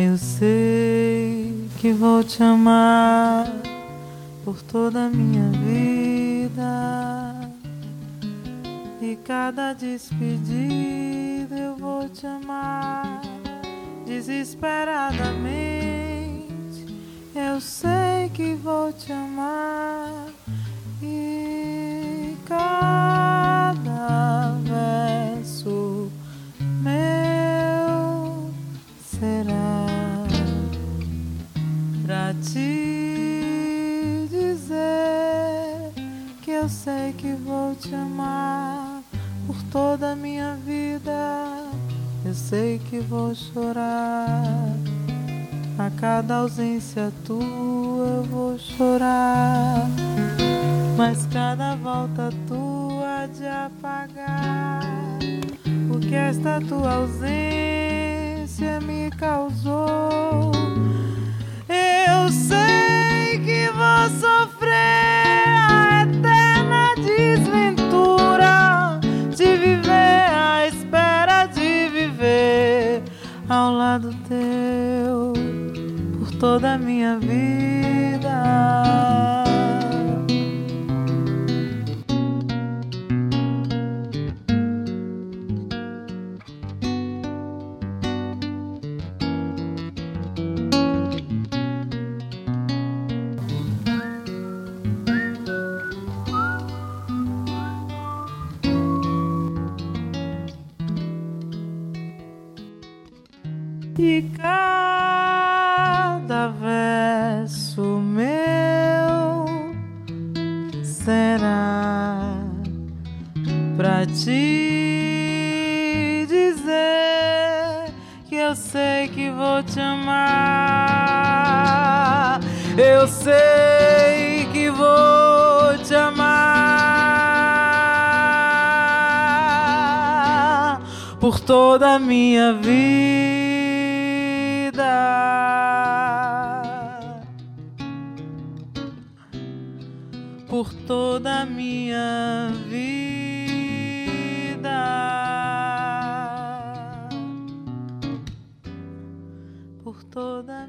Eu sei que vou te amar por toda a minha vida. E cada despedida eu vou te amar desesperadamente. Eu sei que vou te amar. Eu sei que vou te amar por toda a minha vida. Eu sei que vou chorar a cada ausência tua. Eu vou chorar, mas cada volta tua de apagar o que esta tua ausência me causou. Ao lado teu por toda a minha vida. E cada verso meu será pra te dizer que eu sei que vou te amar. Eu sei que vou te amar por toda a minha vida. Por toda a minha vida. Por toda